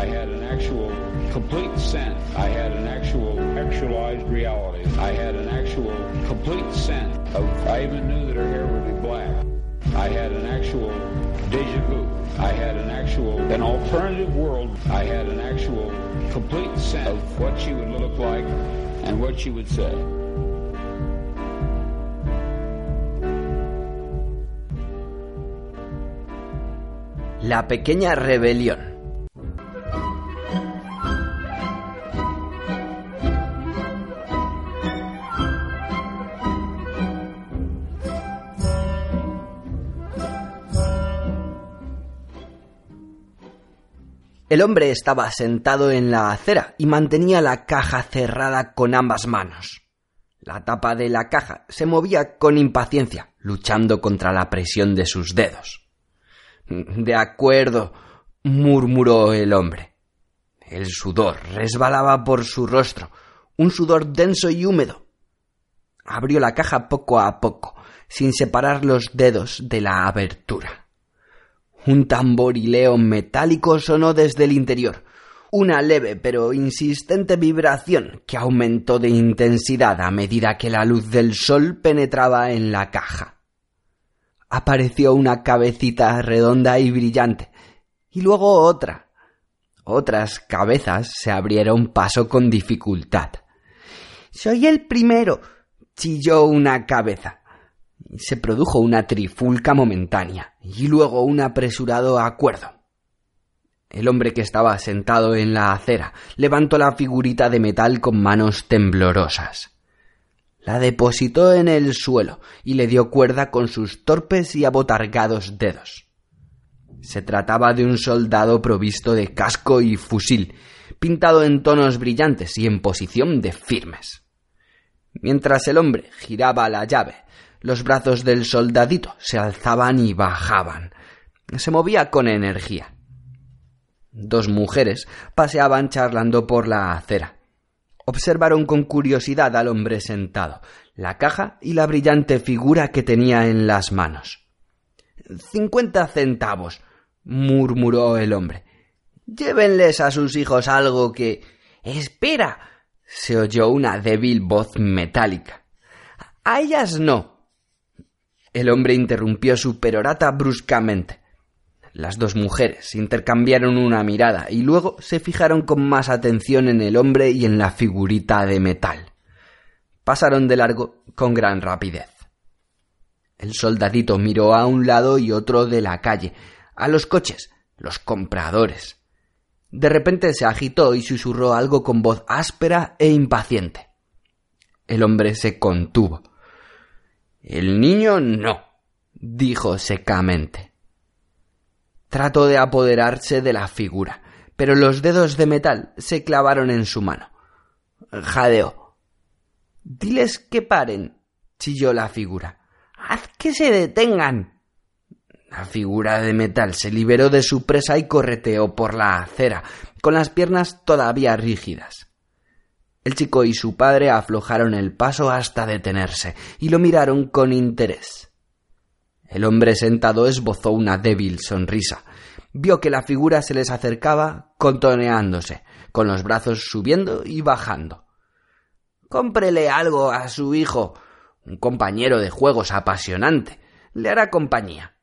I had an actual complete sense. I had an actual actualized reality. I had an actual complete sense of, I even knew that her hair would be black. I had an actual deja vu. I had an actual, an alternative world. I had an actual complete sense of what she would look like and what she would say. La pequeña rebelión. El hombre estaba sentado en la acera y mantenía la caja cerrada con ambas manos. La tapa de la caja se movía con impaciencia, luchando contra la presión de sus dedos. De acuerdo, murmuró el hombre. El sudor resbalaba por su rostro, un sudor denso y húmedo. Abrió la caja poco a poco, sin separar los dedos de la abertura. Un tamborileo metálico sonó desde el interior, una leve pero insistente vibración que aumentó de intensidad a medida que la luz del sol penetraba en la caja. Apareció una cabecita redonda y brillante, y luego otra. Otras cabezas se abrieron paso con dificultad. Soy el primero, chilló una cabeza. Se produjo una trifulca momentánea y luego un apresurado acuerdo. El hombre que estaba sentado en la acera levantó la figurita de metal con manos temblorosas. La depositó en el suelo y le dio cuerda con sus torpes y abotargados dedos. Se trataba de un soldado provisto de casco y fusil, pintado en tonos brillantes y en posición de firmes. Mientras el hombre giraba la llave, los brazos del soldadito se alzaban y bajaban. Se movía con energía. Dos mujeres paseaban charlando por la acera. Observaron con curiosidad al hombre sentado, la caja y la brillante figura que tenía en las manos. Cincuenta centavos, murmuró el hombre. Llévenles a sus hijos algo que. Espera. se oyó una débil voz metálica. A ellas no. El hombre interrumpió su perorata bruscamente. Las dos mujeres intercambiaron una mirada y luego se fijaron con más atención en el hombre y en la figurita de metal. Pasaron de largo con gran rapidez. El soldadito miró a un lado y otro de la calle, a los coches, los compradores. De repente se agitó y susurró algo con voz áspera e impaciente. El hombre se contuvo. El niño no, dijo secamente. Trató de apoderarse de la figura, pero los dedos de metal se clavaron en su mano. Jadeó. Diles que paren, chilló la figura. Haz que se detengan. La figura de metal se liberó de su presa y correteó por la acera, con las piernas todavía rígidas. El chico y su padre aflojaron el paso hasta detenerse y lo miraron con interés. El hombre sentado esbozó una débil sonrisa. Vio que la figura se les acercaba contoneándose, con los brazos subiendo y bajando. Cómprele algo a su hijo, un compañero de juegos apasionante. Le hará compañía.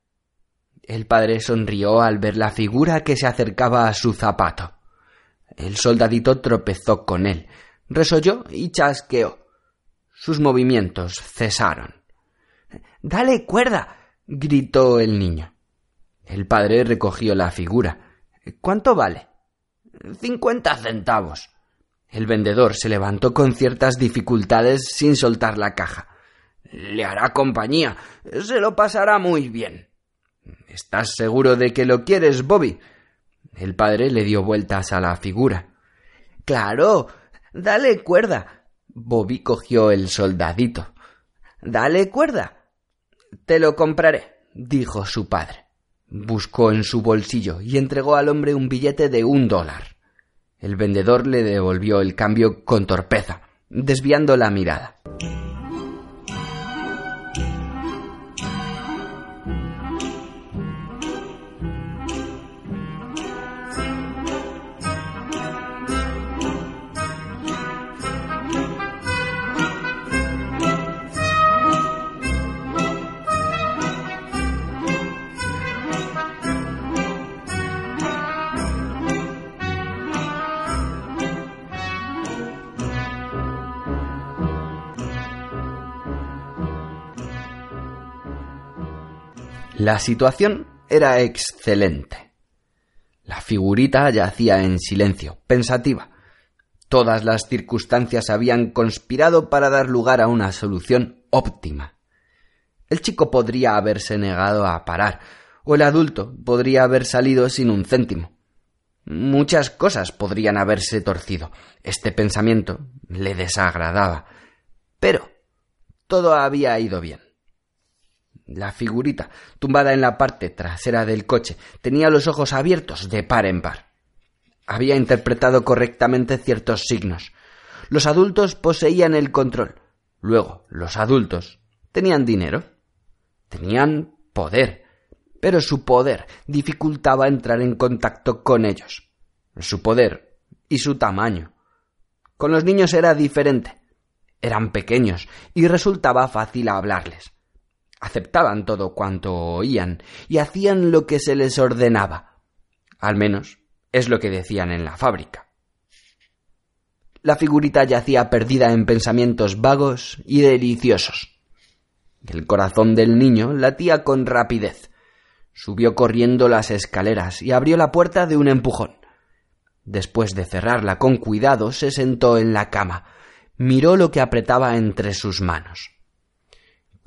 El padre sonrió al ver la figura que se acercaba a su zapato. El soldadito tropezó con él, resolló y chasqueó. Sus movimientos cesaron. Dale cuerda. gritó el niño. El padre recogió la figura. ¿Cuánto vale? Cincuenta centavos. El vendedor se levantó con ciertas dificultades sin soltar la caja. Le hará compañía. Se lo pasará muy bien. ¿Estás seguro de que lo quieres, Bobby? El padre le dio vueltas a la figura. Claro. Dale cuerda. Bobby cogió el soldadito. Dale cuerda. Te lo compraré, dijo su padre. Buscó en su bolsillo y entregó al hombre un billete de un dólar. El vendedor le devolvió el cambio con torpeza, desviando la mirada. La situación era excelente. La figurita yacía en silencio, pensativa. Todas las circunstancias habían conspirado para dar lugar a una solución óptima. El chico podría haberse negado a parar, o el adulto podría haber salido sin un céntimo. Muchas cosas podrían haberse torcido. Este pensamiento le desagradaba. Pero todo había ido bien. La figurita, tumbada en la parte trasera del coche, tenía los ojos abiertos de par en par. Había interpretado correctamente ciertos signos. Los adultos poseían el control. Luego, los adultos tenían dinero. Tenían poder. Pero su poder dificultaba entrar en contacto con ellos. Su poder y su tamaño. Con los niños era diferente. Eran pequeños y resultaba fácil hablarles aceptaban todo cuanto oían y hacían lo que se les ordenaba. Al menos es lo que decían en la fábrica. La figurita yacía perdida en pensamientos vagos y deliciosos. El corazón del niño latía con rapidez. Subió corriendo las escaleras y abrió la puerta de un empujón. Después de cerrarla con cuidado, se sentó en la cama, miró lo que apretaba entre sus manos.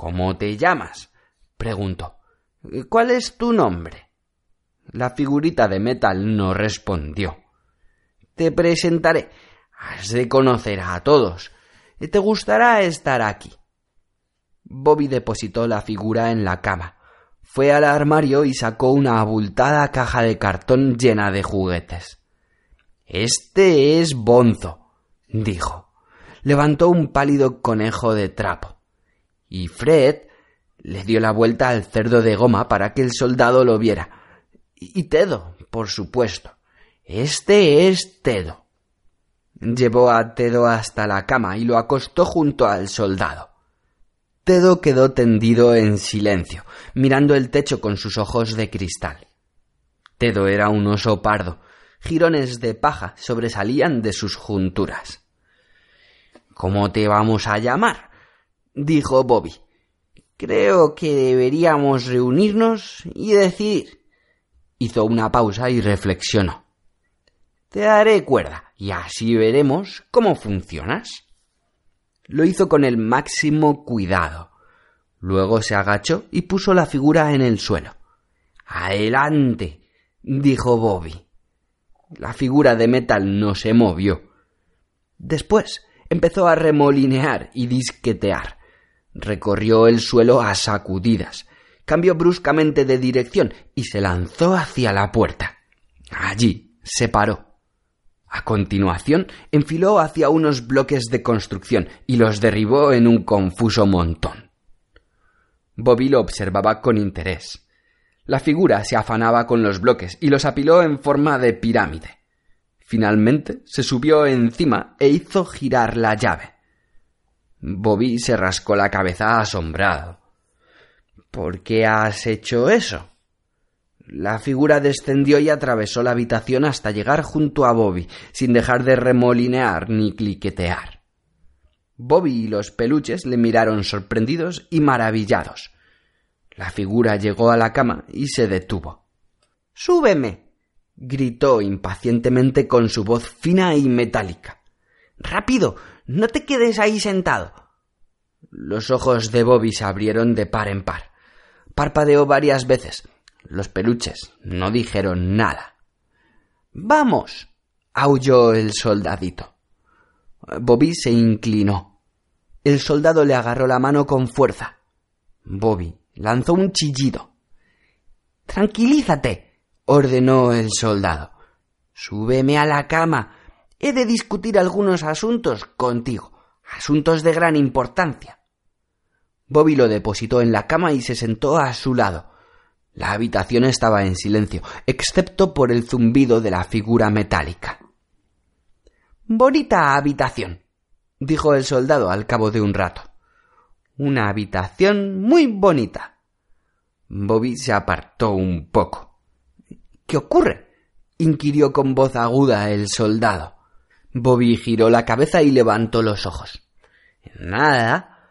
¿Cómo te llamas? preguntó. ¿Cuál es tu nombre? La figurita de metal no respondió. Te presentaré. Has de conocer a todos. Te gustará estar aquí. Bobby depositó la figura en la cama. Fue al armario y sacó una abultada caja de cartón llena de juguetes. Este es Bonzo, dijo. Levantó un pálido conejo de trapo y Fred le dio la vuelta al cerdo de goma para que el soldado lo viera. Y Tedo, por supuesto. Este es Tedo. Llevó a Tedo hasta la cama y lo acostó junto al soldado. Tedo quedó tendido en silencio, mirando el techo con sus ojos de cristal. Tedo era un oso pardo. Jirones de paja sobresalían de sus junturas. ¿Cómo te vamos a llamar? Dijo Bobby. Creo que deberíamos reunirnos y decidir. Hizo una pausa y reflexionó. Te daré cuerda y así veremos cómo funcionas. Lo hizo con el máximo cuidado. Luego se agachó y puso la figura en el suelo. Adelante, dijo Bobby. La figura de metal no se movió. Después empezó a remolinear y disquetear. Recorrió el suelo a sacudidas, cambió bruscamente de dirección y se lanzó hacia la puerta. Allí se paró. A continuación, enfiló hacia unos bloques de construcción y los derribó en un confuso montón. Bobby lo observaba con interés. La figura se afanaba con los bloques y los apiló en forma de pirámide. Finalmente se subió encima e hizo girar la llave. Bobby se rascó la cabeza asombrado. ¿Por qué has hecho eso? La figura descendió y atravesó la habitación hasta llegar junto a Bobby, sin dejar de remolinear ni cliquetear. Bobby y los peluches le miraron sorprendidos y maravillados. La figura llegó a la cama y se detuvo. Súbeme. gritó impacientemente con su voz fina y metálica. Rápido. No te quedes ahí sentado. Los ojos de Bobby se abrieron de par en par. Parpadeó varias veces. Los peluches no dijeron nada. Vamos. aulló el soldadito. Bobby se inclinó. El soldado le agarró la mano con fuerza. Bobby lanzó un chillido. Tranquilízate, ordenó el soldado. Súbeme a la cama. He de discutir algunos asuntos contigo, asuntos de gran importancia. Bobby lo depositó en la cama y se sentó a su lado. La habitación estaba en silencio, excepto por el zumbido de la figura metálica. Bonita habitación, dijo el soldado al cabo de un rato. Una habitación muy bonita. Bobby se apartó un poco. ¿Qué ocurre? inquirió con voz aguda el soldado. Bobby giró la cabeza y levantó los ojos. Nada.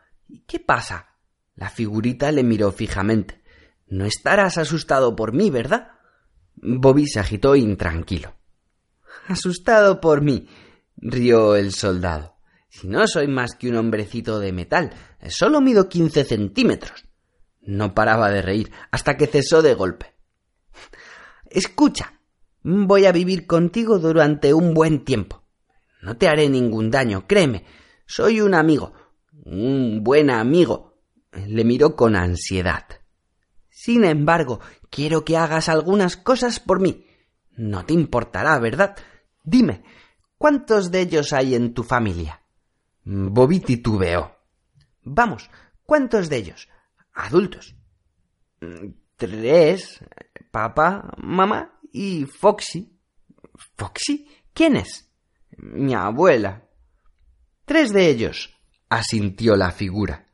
¿Qué pasa? La figurita le miró fijamente. No estarás asustado por mí, ¿verdad? Bobby se agitó intranquilo. Asustado por mí, rió el soldado. Si no soy más que un hombrecito de metal, solo mido quince centímetros. No paraba de reír hasta que cesó de golpe. Escucha, voy a vivir contigo durante un buen tiempo. No te haré ningún daño, créeme. Soy un amigo, un buen amigo, le miró con ansiedad. Sin embargo, quiero que hagas algunas cosas por mí. No te importará, ¿verdad? Dime, ¿cuántos de ellos hay en tu familia? Bobby titubeó. Vamos, ¿cuántos de ellos? Adultos. Tres. Papá, mamá y Foxy. ¿Foxy? ¿Quién es? Mi abuela. Tres de ellos, asintió la figura.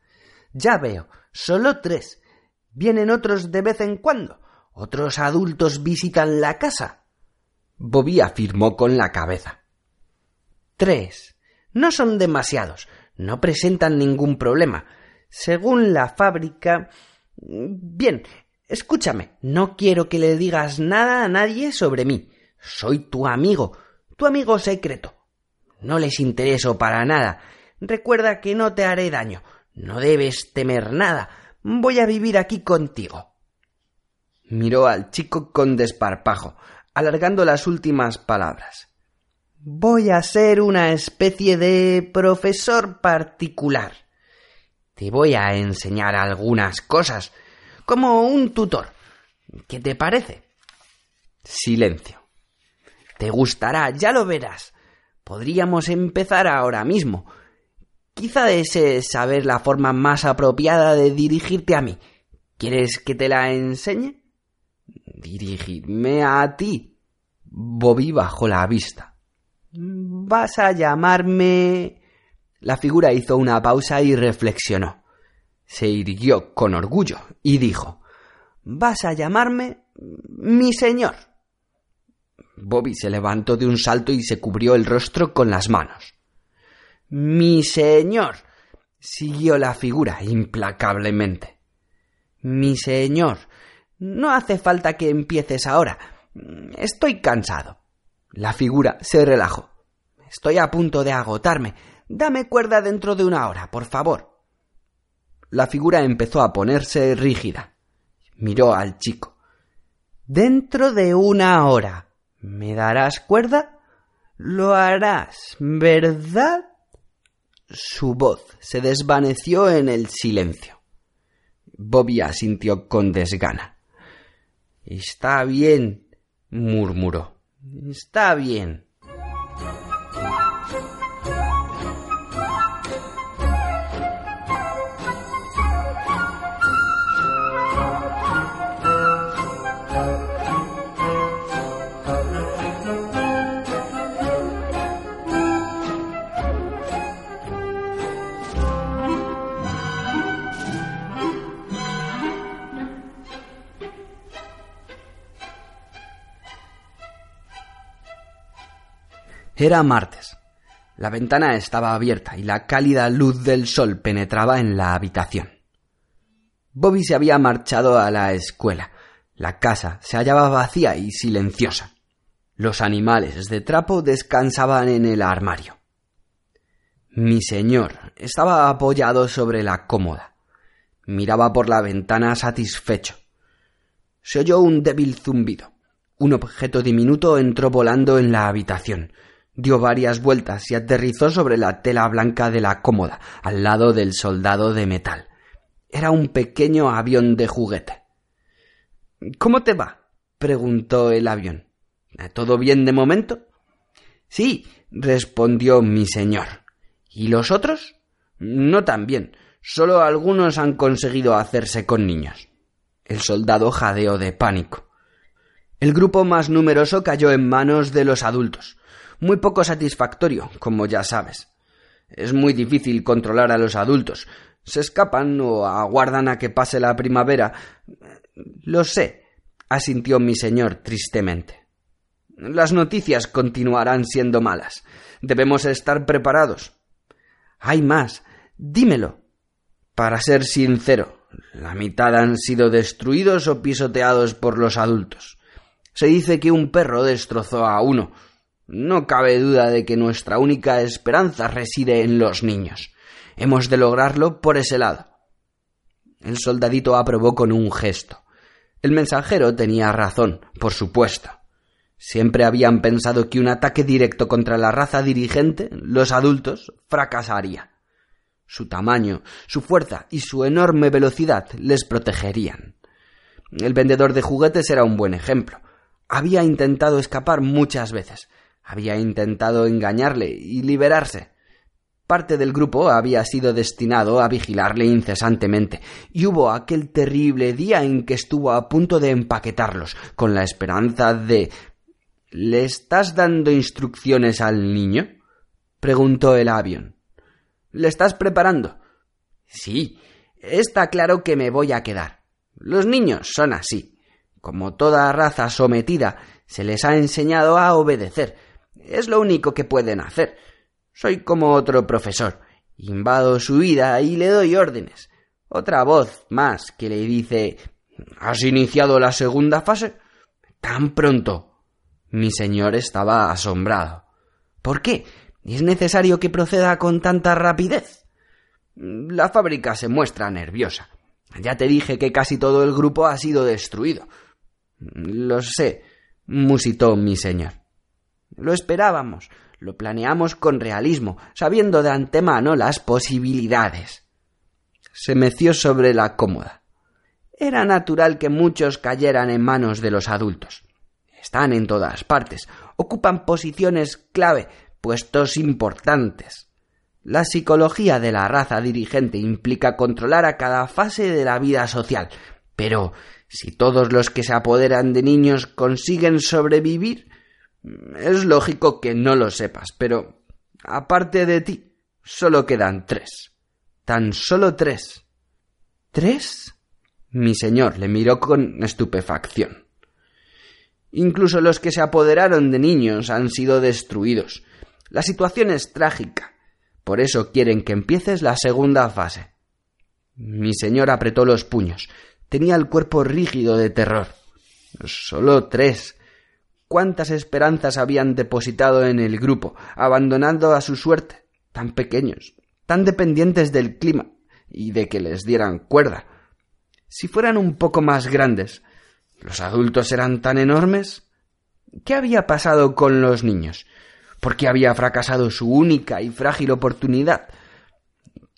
Ya veo, solo tres. Vienen otros de vez en cuando. Otros adultos visitan la casa. Bobby afirmó con la cabeza. Tres. No son demasiados. No presentan ningún problema. Según la fábrica. Bien, escúchame. No quiero que le digas nada a nadie sobre mí. Soy tu amigo, tu amigo secreto. No les intereso para nada. Recuerda que no te haré daño. No debes temer nada. Voy a vivir aquí contigo. Miró al chico con desparpajo, alargando las últimas palabras. Voy a ser una especie de profesor particular. Te voy a enseñar algunas cosas, como un tutor. ¿Qué te parece? Silencio. Te gustará, ya lo verás. Podríamos empezar ahora mismo. Quizá desees saber la forma más apropiada de dirigirte a mí. ¿Quieres que te la enseñe? Dirigirme a ti. Bobby bajó la vista. Vas a llamarme. La figura hizo una pausa y reflexionó. Se irguió con orgullo y dijo Vas a llamarme mi señor. Bobby se levantó de un salto y se cubrió el rostro con las manos. Mi señor. siguió la figura implacablemente. Mi señor. No hace falta que empieces ahora. Estoy cansado. La figura se relajó. Estoy a punto de agotarme. Dame cuerda dentro de una hora, por favor. La figura empezó a ponerse rígida. Miró al chico. Dentro de una hora. ¿Me darás cuerda? Lo harás, ¿verdad? Su voz se desvaneció en el silencio. Bobby asintió con desgana. Está bien, murmuró. Está bien. Era martes. La ventana estaba abierta y la cálida luz del sol penetraba en la habitación. Bobby se había marchado a la escuela. La casa se hallaba vacía y silenciosa. Los animales de trapo descansaban en el armario. Mi señor estaba apoyado sobre la cómoda. Miraba por la ventana satisfecho. Se oyó un débil zumbido. Un objeto diminuto entró volando en la habitación, dio varias vueltas y aterrizó sobre la tela blanca de la cómoda, al lado del soldado de metal. Era un pequeño avión de juguete. ¿Cómo te va? preguntó el avión. ¿Todo bien de momento? Sí, respondió mi señor. ¿Y los otros? No tan bien. Solo algunos han conseguido hacerse con niños. El soldado jadeó de pánico. El grupo más numeroso cayó en manos de los adultos. Muy poco satisfactorio, como ya sabes. Es muy difícil controlar a los adultos. Se escapan o aguardan a que pase la primavera. Lo sé, asintió mi señor tristemente. Las noticias continuarán siendo malas. Debemos estar preparados. Hay más. Dímelo. Para ser sincero, la mitad han sido destruidos o pisoteados por los adultos. Se dice que un perro destrozó a uno. No cabe duda de que nuestra única esperanza reside en los niños. Hemos de lograrlo por ese lado. El soldadito aprobó con un gesto. El mensajero tenía razón, por supuesto. Siempre habían pensado que un ataque directo contra la raza dirigente, los adultos, fracasaría. Su tamaño, su fuerza y su enorme velocidad les protegerían. El vendedor de juguetes era un buen ejemplo. Había intentado escapar muchas veces. Había intentado engañarle y liberarse. Parte del grupo había sido destinado a vigilarle incesantemente, y hubo aquel terrible día en que estuvo a punto de empaquetarlos, con la esperanza de ¿Le estás dando instrucciones al niño? preguntó el avión. ¿Le estás preparando? Sí, está claro que me voy a quedar. Los niños son así. Como toda raza sometida, se les ha enseñado a obedecer. Es lo único que pueden hacer. Soy como otro profesor. Invado su vida y le doy órdenes. Otra voz más que le dice ¿Has iniciado la segunda fase? Tan pronto. Mi señor estaba asombrado. ¿Por qué? ¿Es necesario que proceda con tanta rapidez? La fábrica se muestra nerviosa. Ya te dije que casi todo el grupo ha sido destruido. Lo sé, musitó mi señor. Lo esperábamos, lo planeamos con realismo, sabiendo de antemano las posibilidades. Se meció sobre la cómoda. Era natural que muchos cayeran en manos de los adultos. Están en todas partes, ocupan posiciones clave, puestos importantes. La psicología de la raza dirigente implica controlar a cada fase de la vida social, pero si todos los que se apoderan de niños consiguen sobrevivir, es lógico que no lo sepas, pero aparte de ti, solo quedan tres. Tan solo tres. ¿Tres? Mi señor le miró con estupefacción. Incluso los que se apoderaron de niños han sido destruidos. La situación es trágica. Por eso quieren que empieces la segunda fase. Mi señor apretó los puños. Tenía el cuerpo rígido de terror. Solo tres. ¿Cuántas esperanzas habían depositado en el grupo, abandonando a su suerte? Tan pequeños, tan dependientes del clima y de que les dieran cuerda. Si fueran un poco más grandes, ¿los adultos eran tan enormes? ¿Qué había pasado con los niños? ¿Por qué había fracasado su única y frágil oportunidad?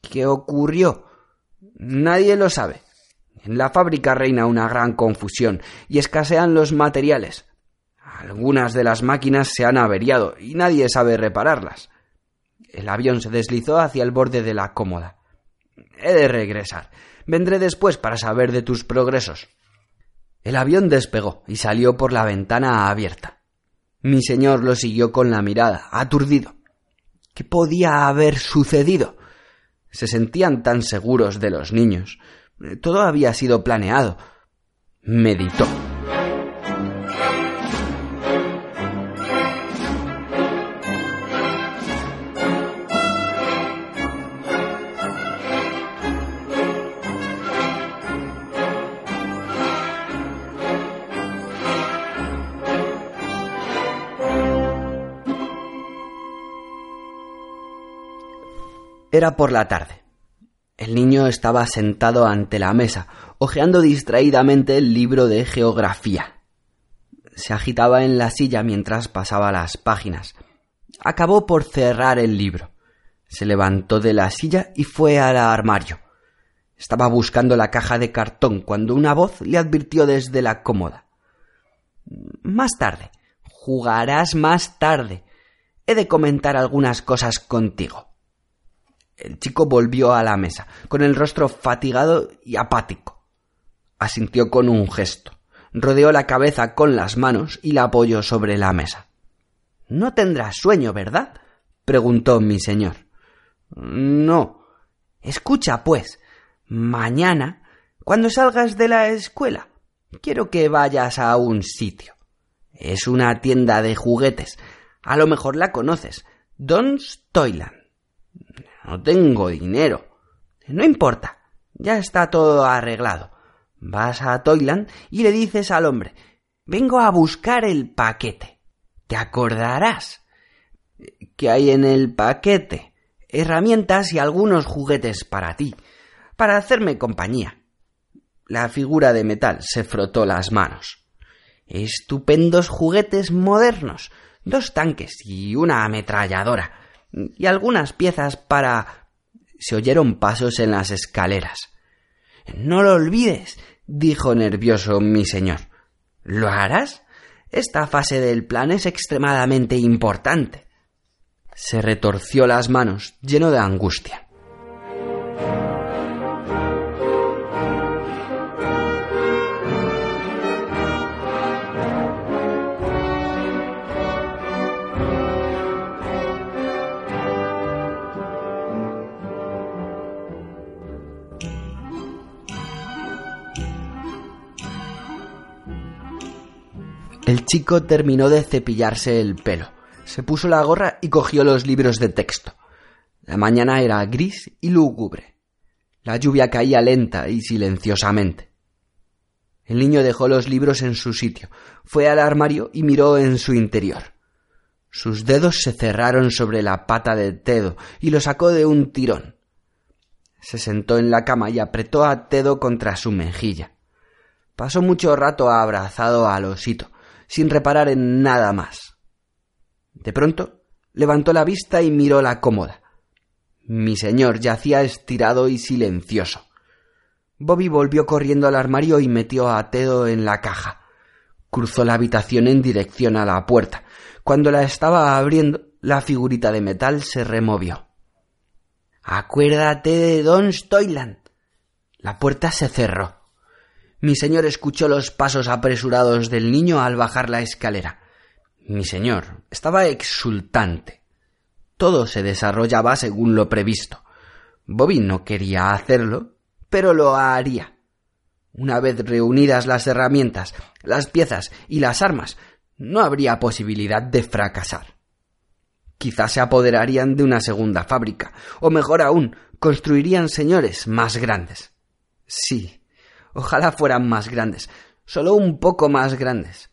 ¿Qué ocurrió? Nadie lo sabe. En la fábrica reina una gran confusión y escasean los materiales. Algunas de las máquinas se han averiado y nadie sabe repararlas. El avión se deslizó hacia el borde de la cómoda. He de regresar. Vendré después para saber de tus progresos. El avión despegó y salió por la ventana abierta. Mi señor lo siguió con la mirada, aturdido. ¿Qué podía haber sucedido? Se sentían tan seguros de los niños, todo había sido planeado. Meditó. Era por la tarde. El niño estaba sentado ante la mesa, hojeando distraídamente el libro de geografía. Se agitaba en la silla mientras pasaba las páginas. Acabó por cerrar el libro. Se levantó de la silla y fue al armario. Estaba buscando la caja de cartón cuando una voz le advirtió desde la cómoda. Más tarde. Jugarás más tarde. He de comentar algunas cosas contigo. El chico volvió a la mesa, con el rostro fatigado y apático. Asintió con un gesto, rodeó la cabeza con las manos y la apoyó sobre la mesa. No tendrás sueño, ¿verdad? preguntó mi señor. No. Escucha, pues, mañana, cuando salgas de la escuela, quiero que vayas a un sitio. Es una tienda de juguetes. A lo mejor la conoces. Don's Toyland. No tengo dinero. No importa. Ya está todo arreglado. Vas a Toyland y le dices al hombre Vengo a buscar el paquete. Te acordarás. ¿Qué hay en el paquete? herramientas y algunos juguetes para ti, para hacerme compañía. La figura de metal se frotó las manos. Estupendos juguetes modernos, dos tanques y una ametralladora, y algunas piezas para. se oyeron pasos en las escaleras. No lo olvides, dijo nervioso mi señor. ¿Lo harás? Esta fase del plan es extremadamente importante se retorció las manos, lleno de angustia. El chico terminó de cepillarse el pelo se puso la gorra y cogió los libros de texto. La mañana era gris y lúgubre. La lluvia caía lenta y silenciosamente. El niño dejó los libros en su sitio, fue al armario y miró en su interior. Sus dedos se cerraron sobre la pata de Tedo y lo sacó de un tirón. Se sentó en la cama y apretó a Tedo contra su mejilla. Pasó mucho rato abrazado al osito, sin reparar en nada más. De pronto levantó la vista y miró la cómoda. Mi señor yacía estirado y silencioso. Bobby volvió corriendo al armario y metió a Tedo en la caja. Cruzó la habitación en dirección a la puerta. Cuando la estaba abriendo, la figurita de metal se removió. Acuérdate de Don Stoyland. La puerta se cerró. Mi señor escuchó los pasos apresurados del niño al bajar la escalera. Mi señor estaba exultante. Todo se desarrollaba según lo previsto. Bobby no quería hacerlo, pero lo haría. Una vez reunidas las herramientas, las piezas y las armas, no habría posibilidad de fracasar. Quizás se apoderarían de una segunda fábrica, o mejor aún, construirían señores más grandes. Sí, ojalá fueran más grandes, solo un poco más grandes.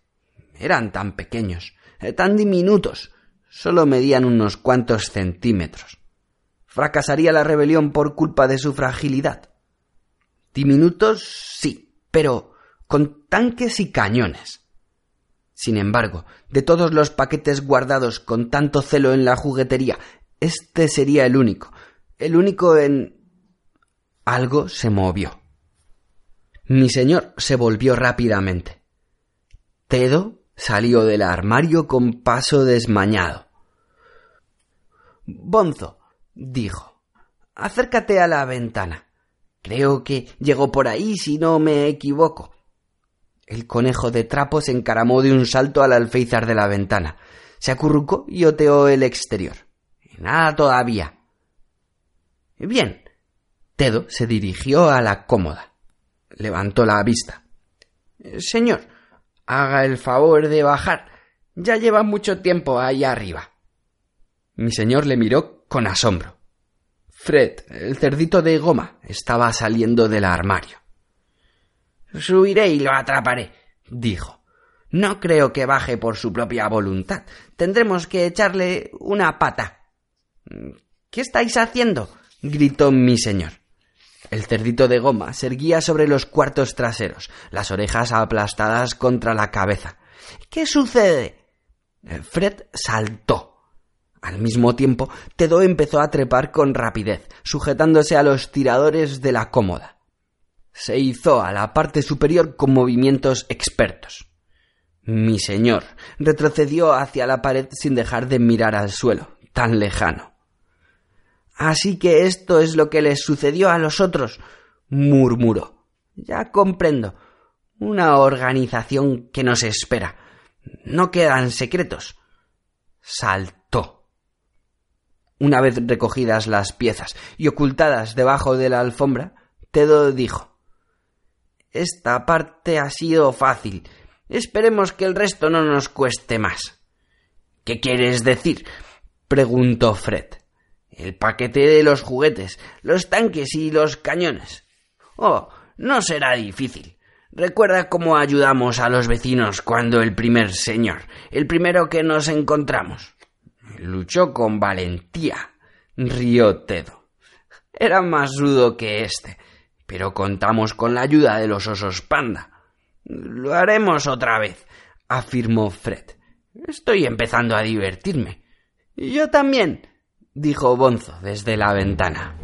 Eran tan pequeños, eh, tan diminutos, solo medían unos cuantos centímetros. ¿Fracasaría la rebelión por culpa de su fragilidad? Diminutos, sí, pero con tanques y cañones. Sin embargo, de todos los paquetes guardados con tanto celo en la juguetería, este sería el único, el único en... Algo se movió. Mi señor se volvió rápidamente. Tedo Salió del armario con paso desmañado. Bonzo, dijo, acércate a la ventana. Creo que llegó por ahí si no me equivoco. El conejo de trapo se encaramó de un salto al alféizar de la ventana. Se acurrucó y oteó el exterior. Nada todavía. Bien. Tedo se dirigió a la cómoda. Levantó la vista. Señor, Haga el favor de bajar. Ya lleva mucho tiempo ahí arriba. Mi señor le miró con asombro. Fred, el cerdito de goma, estaba saliendo del armario. Subiré y lo atraparé, dijo. No creo que baje por su propia voluntad. Tendremos que echarle una pata. ¿Qué estáis haciendo? gritó mi señor. El cerdito de goma se erguía sobre los cuartos traseros, las orejas aplastadas contra la cabeza. ¿Qué sucede? Fred saltó. Al mismo tiempo, Tedo empezó a trepar con rapidez, sujetándose a los tiradores de la cómoda. Se hizo a la parte superior con movimientos expertos. Mi señor retrocedió hacia la pared sin dejar de mirar al suelo, tan lejano. Así que esto es lo que les sucedió a los otros, murmuró. Ya comprendo. Una organización que nos espera. No quedan secretos. Saltó. Una vez recogidas las piezas y ocultadas debajo de la alfombra, Tedo dijo Esta parte ha sido fácil. Esperemos que el resto no nos cueste más. ¿Qué quieres decir? preguntó Fred. El paquete de los juguetes, los tanques y los cañones. Oh, no será difícil. Recuerda cómo ayudamos a los vecinos cuando el primer señor, el primero que nos encontramos, luchó con valentía. rió Tedo. Era más rudo que este, pero contamos con la ayuda de los osos panda. Lo haremos otra vez, afirmó Fred. Estoy empezando a divertirme. Yo también, dijo Bonzo desde la ventana.